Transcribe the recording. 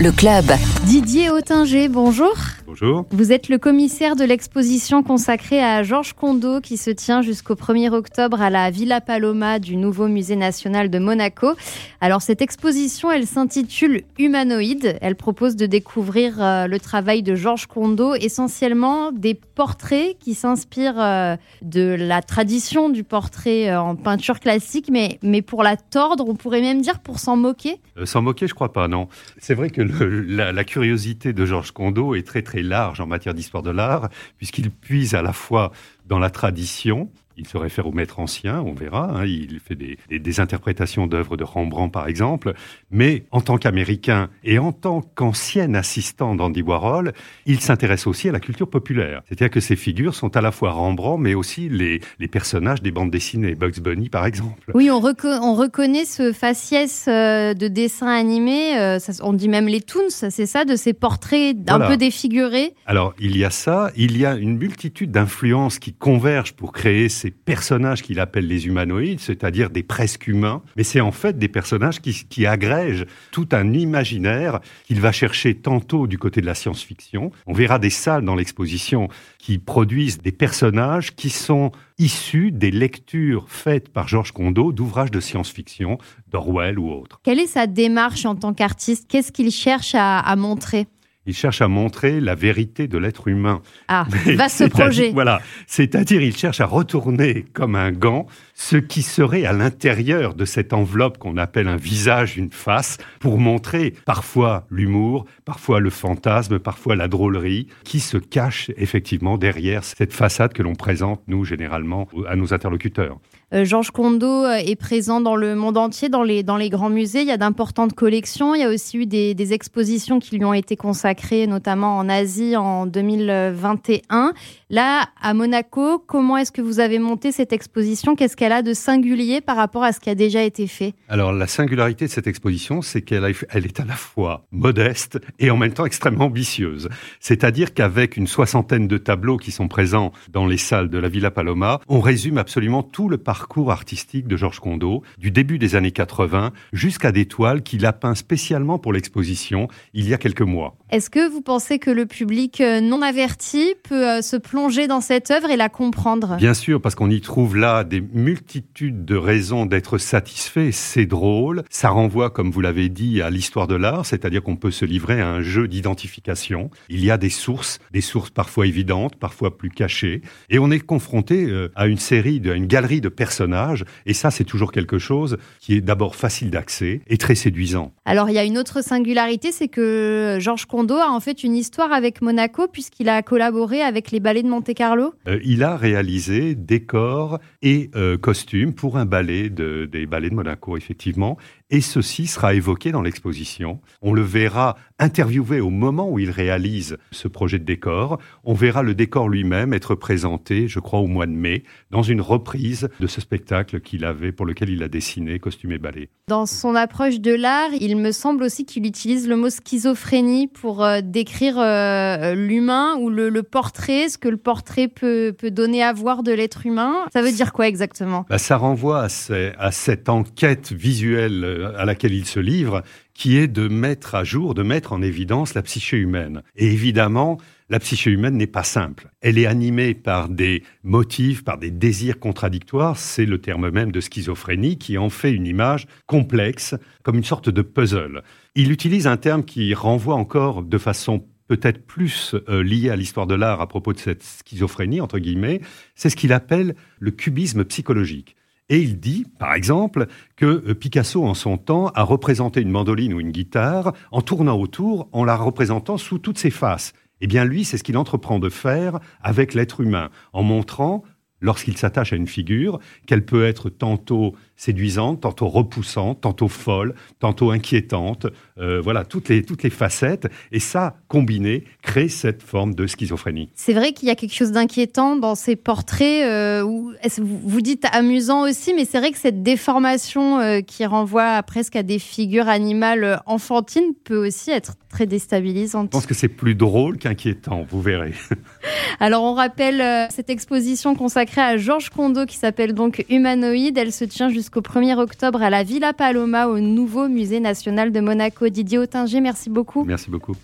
Le club. Didier Autinger, bonjour. Bonjour. Vous êtes le commissaire de l'exposition consacrée à Georges Condo qui se tient jusqu'au 1er octobre à la Villa Paloma du nouveau musée national de Monaco. Alors cette exposition, elle s'intitule Humanoïde. Elle propose de découvrir euh, le travail de Georges Condo, essentiellement des portraits qui s'inspirent euh, de la tradition du portrait euh, en peinture classique, mais, mais pour la tordre, on pourrait même dire pour s'en moquer? s'en moquer, je crois pas, non. C'est vrai que la, la, curiosité de Georges Condo est très très large en matière d'histoire de l'art, puisqu'il puise à la fois dans la tradition, il se réfère au maître ancien, on verra. Hein, il fait des, des, interprétations d'œuvres de Rembrandt, par exemple. Mais en tant qu'Américain et en tant qu'ancien assistant d'Andy Warhol, il s'intéresse aussi à la culture populaire. C'est-à-dire que ses figures sont à la fois Rembrandt, mais aussi les, les personnages des bandes dessinées, Bugs Bunny, par exemple. Oui, on, on reconnaît ce faciès euh, de dessin animé. Euh, on dit même les toons, c'est ça, de ces portraits un peu défigurés. Alors, il y a ça. Il y a une multitude d'influences qui convergent pour créer ces personnages qu'il appelle les humanoïdes, c'est-à-dire des presque humains, mais c'est en fait des personnages qui, agrègent tout un imaginaire qu'il va chercher tantôt du côté de la science-fiction. On verra des salles dans l'exposition qui produisent des personnages qui sont issus des lectures faites par Georges Condo d'ouvrages de science-fiction, d'Orwell ou autres. Quelle est sa démarche en tant qu'artiste? Qu'est-ce qu'il cherche à montrer? Il cherche à montrer la vérité de l'être humain. Ah, va ce projet. Voilà, c'est-à-dire il cherche à retourner comme un gant ce qui serait à l'intérieur de cette enveloppe qu'on appelle un visage, une face, pour montrer parfois l'humour, parfois le fantasme, parfois la drôlerie, qui se cache effectivement derrière cette façade que l'on présente, nous, généralement, à nos interlocuteurs. Euh, Georges Condo euh, est présent dans le monde entier, dans les, dans les grands musées. Il y a d'importantes collections. Il y a aussi eu des, des, expositions qui lui ont été consacrées, notamment en Asie en 2021. Là, à Monaco, comment est-ce que vous avez monté cette exposition? Qu'est-ce qu'elle a de singulier par rapport à ce qui a déjà été fait? Alors, la singularité de cette exposition, c'est qu'elle elle est à la fois modeste et en même temps extrêmement ambitieuse. C'est-à-dire qu'avec une soixantaine de tableaux qui sont présents dans les salles de la Villa Paloma, on résume absolument tout le parcours artistique de Georges Condo, du début des années 80 jusqu'à des toiles qu'il a peint spécialement pour l'exposition il y a quelques mois. Est-ce que vous pensez que le public euh, non averti peut euh, se plonger dans cette œuvre et la comprendre? Bien sûr, parce qu'on y trouve là des multitudes de raisons d'être satisfait. C'est drôle, ça renvoie, comme vous l'avez dit, à l'histoire de l'art, c'est-à-dire qu'on peut se livrer à un jeu d'identification. Il y a des sources, des sources parfois évidentes, parfois plus cachées, et on est confronté euh, à une série, à une galerie de personnages, et ça, c'est toujours quelque chose qui est d'abord facile d'accès et très séduisant. Alors, il y a une autre singularité, c'est que Georges Condo a en fait une histoire avec Monaco puisqu'il a collaboré avec les ballets de Monte-Carlo. Euh, il a réalisé décors et euh, costumes pour un ballet de, des ballets de Monaco, effectivement. Et ceci sera évoqué dans l'exposition. On le verra interviewé au moment où il réalise ce projet de décor. On verra le décor lui-même être présenté, je crois, au mois de mai, dans une reprise de ce spectacle qu'il avait, pour lequel il a dessiné costume et ballet. Dans son approche de l'art, il me semble aussi qu'il utilise le mot schizophrénie pour euh, décrire euh, l'humain ou le, portrait, ce que le portrait peut, peut donner à voir de l'être humain. Ça veut dire quoi exactement? Bah, Ça renvoie à, à cette enquête visuelle à laquelle il se livre, qui est de mettre à jour, de mettre en évidence la psyché humaine. Et évidemment, la psyché humaine n'est pas simple. Elle est animée par des motifs, par des désirs contradictoires. C'est le terme même de schizophrénie qui en fait une image complexe, comme une sorte de puzzle. Il utilise un terme qui renvoie encore de façon peut-être plus euh, liée à l'histoire de l'art à propos de cette schizophrénie, entre guillemets, c'est ce qu'il appelle le cubisme psychologique. Et il dit, par exemple, que euh, Picasso, en son temps, a représenté une mandoline ou une guitare en tournant autour, en la représentant sous toutes ses faces. Eh bien, lui, c'est ce qu'il entreprend de faire avec l'être humain, en montrant lorsqu'il s'attache à une figure, qu'elle peut être tantôt séduisante, tantôt repoussante, tantôt folle, tantôt inquiétante, euh, voilà, toutes les, toutes les facettes. Et ça, combiné, crée cette forme de schizophrénie. C'est vrai qu'il y a quelque chose d'inquiétant dans ces portraits, euh, où vous dites amusant aussi, mais c'est vrai que cette déformation euh, qui renvoie presque à des figures animales enfantines peut aussi être très déstabilisante. Je pense que c'est plus drôle qu'inquiétant, vous verrez. Alors on rappelle cette exposition consacrée à Georges Condo qui s'appelle donc Humanoïde. Elle se tient jusqu'au 1er octobre à la Villa Paloma au nouveau musée national de Monaco. Didier Autinger, merci beaucoup. Merci beaucoup.